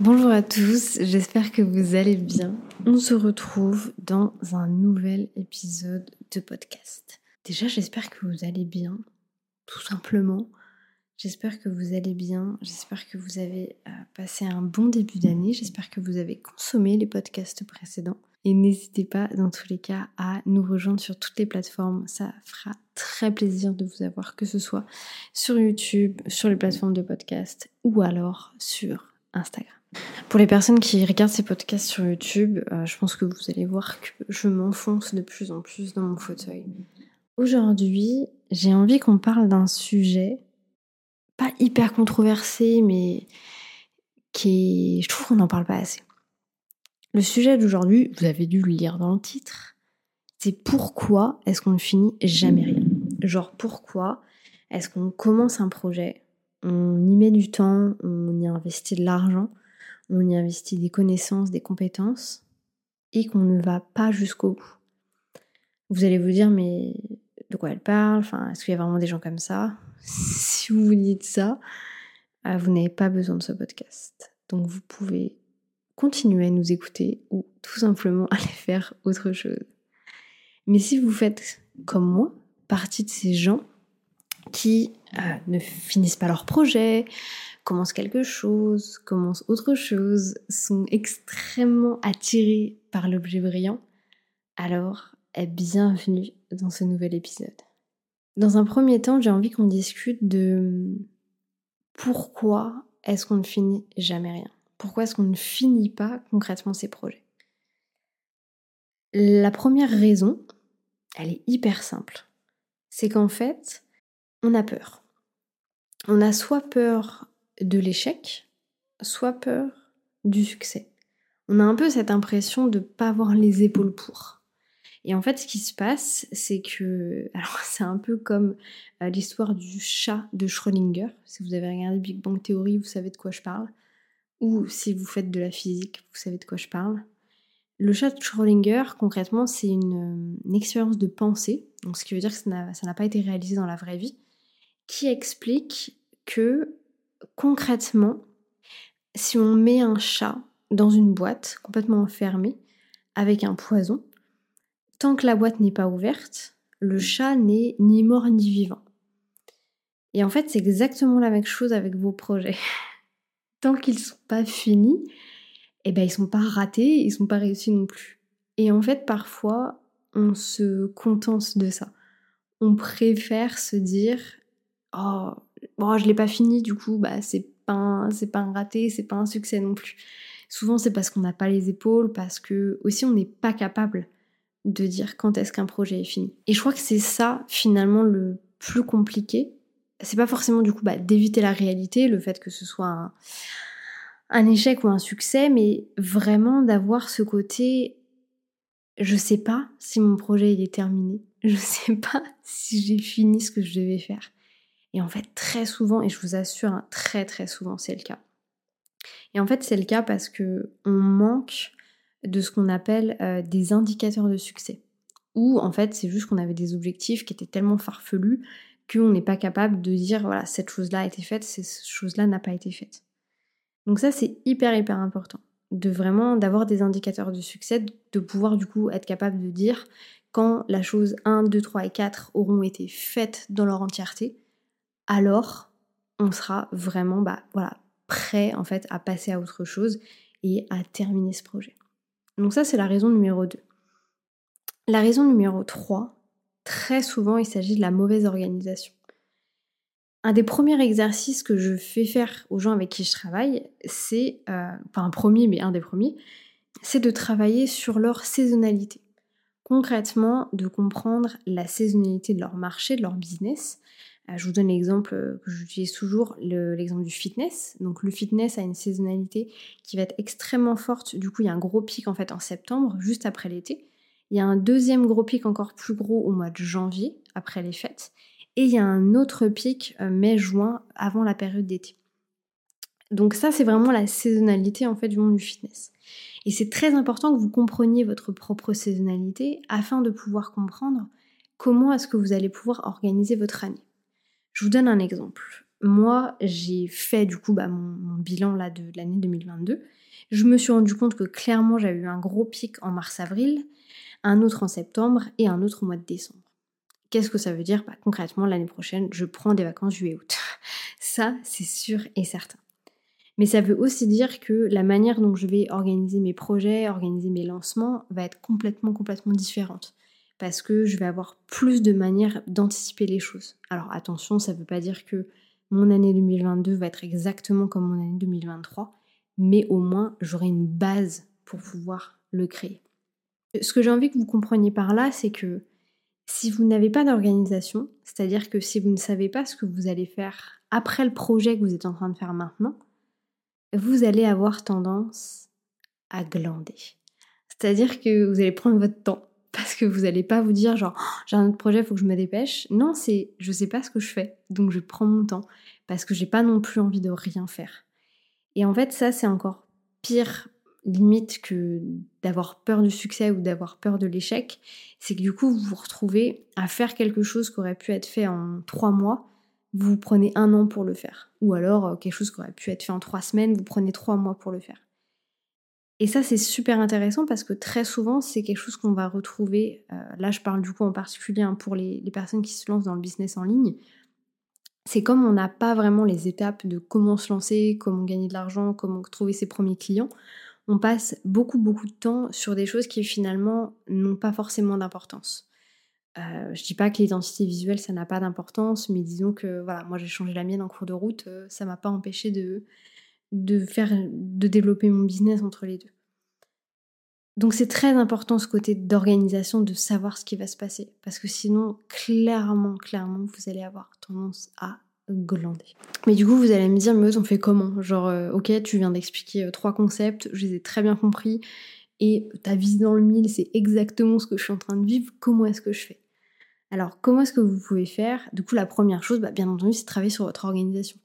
Bonjour à tous, j'espère que vous allez bien. On se retrouve dans un nouvel épisode de podcast. Déjà, j'espère que vous allez bien, tout simplement. J'espère que vous allez bien, j'espère que vous avez euh, passé un bon début d'année, j'espère que vous avez consommé les podcasts précédents. Et n'hésitez pas, dans tous les cas, à nous rejoindre sur toutes les plateformes. Ça fera très plaisir de vous avoir, que ce soit sur YouTube, sur les plateformes de podcast ou alors sur Instagram. Pour les personnes qui regardent ces podcasts sur YouTube, euh, je pense que vous allez voir que je m'enfonce de plus en plus dans mon fauteuil. Aujourd'hui, j'ai envie qu'on parle d'un sujet pas hyper controversé, mais qui est... Je trouve qu'on n'en parle pas assez. Le sujet d'aujourd'hui, vous avez dû le lire dans le titre, c'est pourquoi est-ce qu'on ne finit jamais rien? Genre pourquoi est-ce qu'on commence un projet, on y met du temps, on y investit de l'argent, on y investit des connaissances, des compétences, et qu'on ne va pas jusqu'au bout. Vous allez vous dire, mais de quoi elle parle? Enfin, est-ce qu'il y a vraiment des gens comme ça? Si vous vous dites ça, euh, vous n'avez pas besoin de ce podcast. Donc vous pouvez continuer à nous écouter ou tout simplement aller faire autre chose. Mais si vous faites comme moi, partie de ces gens qui euh, ne finissent pas leur projet, commencent quelque chose, commencent autre chose, sont extrêmement attirés par l'objet brillant, alors bienvenue dans ce nouvel épisode. Dans un premier temps, j'ai envie qu'on discute de pourquoi est-ce qu'on ne finit jamais rien? Pourquoi est-ce qu'on ne finit pas concrètement ses projets? La première raison, elle est hyper simple. C'est qu'en fait, on a peur. On a soit peur de l'échec, soit peur du succès. On a un peu cette impression de ne pas avoir les épaules pour. Et en fait, ce qui se passe, c'est que. Alors, c'est un peu comme euh, l'histoire du chat de Schrödinger. Si vous avez regardé Big Bang Theory, vous savez de quoi je parle. Ou si vous faites de la physique, vous savez de quoi je parle. Le chat de Schrödinger, concrètement, c'est une, une, expérience de pensée, donc ce qui veut dire que ça n'a pas été réalisé dans la vraie vie, qui explique que concrètement, si on met un chat dans une boîte complètement enfermée avec un poison, tant que la boîte n'est pas ouverte, le chat n'est ni mort ni vivant. Et en fait, c'est exactement la même chose avec vos projets. tant qu'ils ne sont pas finis, eh ben ils sont pas ratés, ils sont pas réussis non plus. Et en fait, parfois, on se contente de ça. On préfère se dire "Oh, bon, je l'ai pas fini, du coup, bah, c'est pas, c'est pas un raté, c'est pas un succès non plus. Souvent, c'est parce qu'on n'a pas les épaules, parce que aussi on n'est pas capable de dire quand est-ce qu'un projet est fini. Et je crois que c'est ça, finalement, le plus compliqué. C'est pas forcément, du coup, bah, d'éviter la réalité, le fait que ce soit un, un échec ou un succès, mais vraiment d'avoir ce côté je sais pas si mon projet il est terminé. Je sais pas si j'ai fini ce que je devais faire. Et en fait, très souvent, et je vous assure, hein, très très souvent, c'est le cas. Et en fait, c'est le cas parce que on manque de ce qu'on appelle euh, des indicateurs de succès. Ou en fait, c'est juste qu'on avait des objectifs qui étaient tellement farfelus qu'on n'est pas capable de dire voilà, cette chose-là a été faite, cette chose-là n'a pas été faite. Donc ça, c'est hyper hyper important de vraiment d'avoir des indicateurs de succès, de pouvoir du coup être capable de dire quand la chose 1, 2, 3 et 4 auront été faites dans leur entièreté, alors on sera vraiment bah, prêt en fait à passer à autre chose et à terminer ce projet. Donc ça c'est la raison numéro 2. La raison numéro 3, très souvent il s'agit de la mauvaise organisation. Un des premiers exercices que je fais faire aux gens avec qui je travaille, c'est, euh, pas un premier mais un des premiers, c'est de travailler sur leur saisonnalité. Concrètement, de comprendre la saisonnalité de leur marché, de leur business, je vous donne l'exemple euh, que j'utilise toujours, l'exemple du fitness. Donc le fitness a une saisonnalité qui va être extrêmement forte. Du coup, il y a un gros pic en fait en septembre, juste après l'été. Il y a un deuxième gros pic encore plus gros au mois de janvier, après les fêtes. Et il y a un autre pic euh, mai-juin, avant la période d'été. Donc ça, c'est vraiment la saisonnalité en fait du monde du fitness. Et c'est très important que vous compreniez votre propre saisonnalité afin de pouvoir comprendre comment est-ce que vous allez pouvoir organiser votre année. Je vous donne un exemple. moi, j'ai fait du coup bah, mon, bilan là de, l'année 2022. Je me suis rendu compte que clairement, j'avais eu un gros pic en mars-avril, un autre en septembre et un autre au mois de décembre. Qu'est-ce que ça veut dire? Bah, Concrètement, l'année prochaine, je prends des vacances juillet-août. ça, c'est sûr et certain. Mais ça veut aussi dire que la manière dont je vais organiser mes projets, organiser mes lancements va être complètement, complètement différente parce que je vais avoir plus de manières d'anticiper les choses. Alors attention, ça ne veut pas dire que mon année 2022 va être exactement comme mon année 2023, mais au moins j'aurai une base pour pouvoir le créer. Ce que j'ai envie que vous compreniez par là, c'est que si vous n'avez pas d'organisation, c'est-à-dire que si vous ne savez pas ce que vous allez faire après le projet que vous êtes en train de faire maintenant, vous allez avoir tendance à glander. C'est-à-dire que vous allez prendre votre temps parce que vous n'allez pas vous dire genre oh, j'ai un autre projet, faut que je me dépêche. Non, c'est je sais pas ce que je fais, donc je prends mon temps parce que j'ai pas non plus envie de rien faire. Et en fait, ça c'est encore pire limite que d'avoir peur du succès ou d'avoir peur de l'échec, c'est que du coup vous vous retrouvez à faire quelque chose qui aurait pu être fait en trois mois, vous prenez un an pour le faire. Ou alors euh, quelque chose qui aurait pu être fait en trois semaines, vous prenez trois mois pour le faire. Et ça, c'est super intéressant parce que très souvent, c'est quelque chose qu'on va retrouver. Euh, là, je parle du coup en particulier hein, pour les, personnes qui se lancent dans le business en ligne. C'est comme on n'a pas vraiment les étapes de comment se lancer, comment gagner de l'argent, comment trouver ses premiers clients. On passe beaucoup, beaucoup de temps sur des choses qui finalement n'ont pas forcément d'importance. Euh, je dis pas que l'identité visuelle ça n'a pas d'importance, mais disons que voilà, moi j'ai changé la mienne en cours de route, euh, ça m'a pas empêché de, de faire, de développer mon business entre les deux. Donc c'est très important ce côté d'organisation, de savoir ce qui va se passer, parce que sinon, clairement, clairement, vous allez avoir tendance à glander. Mais du coup, vous allez me dire, mais on fait comment? Genre, euh, ok, tu viens d'expliquer euh, trois concepts, je les ai très bien compris, et ta vie dans le mille, c'est exactement ce que je suis en train de vivre, comment est-ce que je fais? Alors, comment est-ce que vous pouvez faire? Du coup, la première chose, bah, bien entendu, c'est travailler sur votre organisation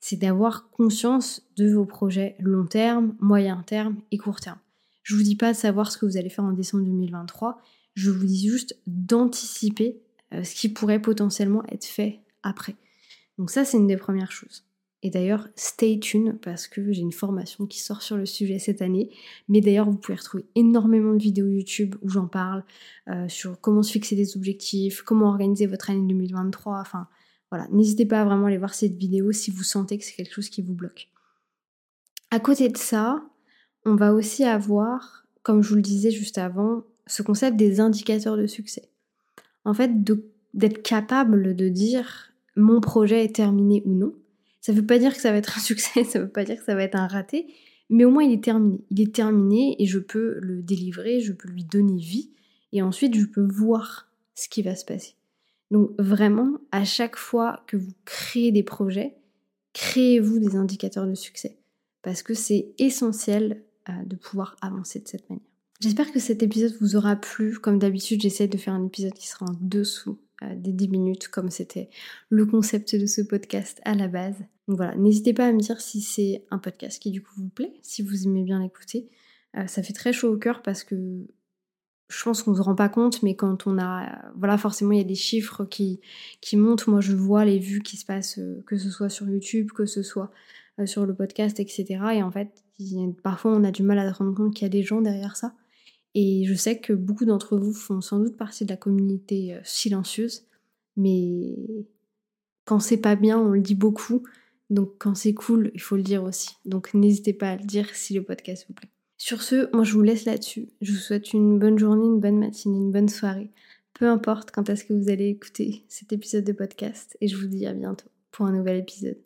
c'est d'avoir conscience de vos projets long terme, moyen terme et court terme. Je vous dis pas de savoir ce que vous allez faire en décembre 2023, je vous dis juste d'anticiper euh, ce qui pourrait potentiellement être fait après. Donc ça, c'est une des premières choses. Et d'ailleurs, stay tuned parce que j'ai une formation qui sort sur le sujet cette année. Mais d'ailleurs, vous pouvez retrouver énormément de vidéos YouTube où j'en parle euh, sur comment se fixer des objectifs, comment organiser votre année 2023. Enfin, voilà, n'hésitez pas à vraiment aller voir cette vidéo si vous sentez que c'est quelque chose qui vous bloque. À côté de ça, on va aussi avoir, comme je vous le disais juste avant, ce concept des indicateurs de succès. En fait, d'être capable de dire mon projet est terminé ou non. Ça ne veut pas dire que ça va être un succès, ça ne veut pas dire que ça va être un raté, mais au moins il est terminé. Il est terminé et je peux le délivrer, je peux lui donner vie, et ensuite je peux voir ce qui va se passer. Donc vraiment, à chaque fois que vous créez des projets, créez-vous des indicateurs de succès. Parce que c'est essentiel euh, de pouvoir avancer de cette manière. J'espère que cet épisode vous aura plu. Comme d'habitude, j'essaie de faire un épisode qui sera en dessous euh, des 10 minutes, comme c'était le concept de ce podcast à la base. Donc voilà, n'hésitez pas à me dire si c'est un podcast qui du coup vous plaît, si vous aimez bien l'écouter. Euh, ça fait très chaud au cœur parce que je pense qu'on ne se rend pas compte, mais quand on a, voilà, forcément, il y a des chiffres qui, qui montent. Moi, je vois les vues qui se passent, euh, que ce soit sur YouTube, que ce soit euh, sur le podcast, etc. Et en fait, parfois, on a du mal à se rendre compte qu'il y a des gens derrière ça. Et je sais que beaucoup d'entre vous font sans doute partie de la communauté euh, silencieuse, mais quand c'est pas bien, on le dit beaucoup. Donc quand c'est cool, il faut le dire aussi. Donc n'hésitez pas à le dire si le podcast vous plaît. Sur ce, moi je vous laisse là-dessus. Je vous souhaite une bonne journée, une bonne matinée, une bonne soirée. Peu importe quand est-ce que vous allez écouter cet épisode de podcast. Et je vous dis à bientôt pour un nouvel épisode.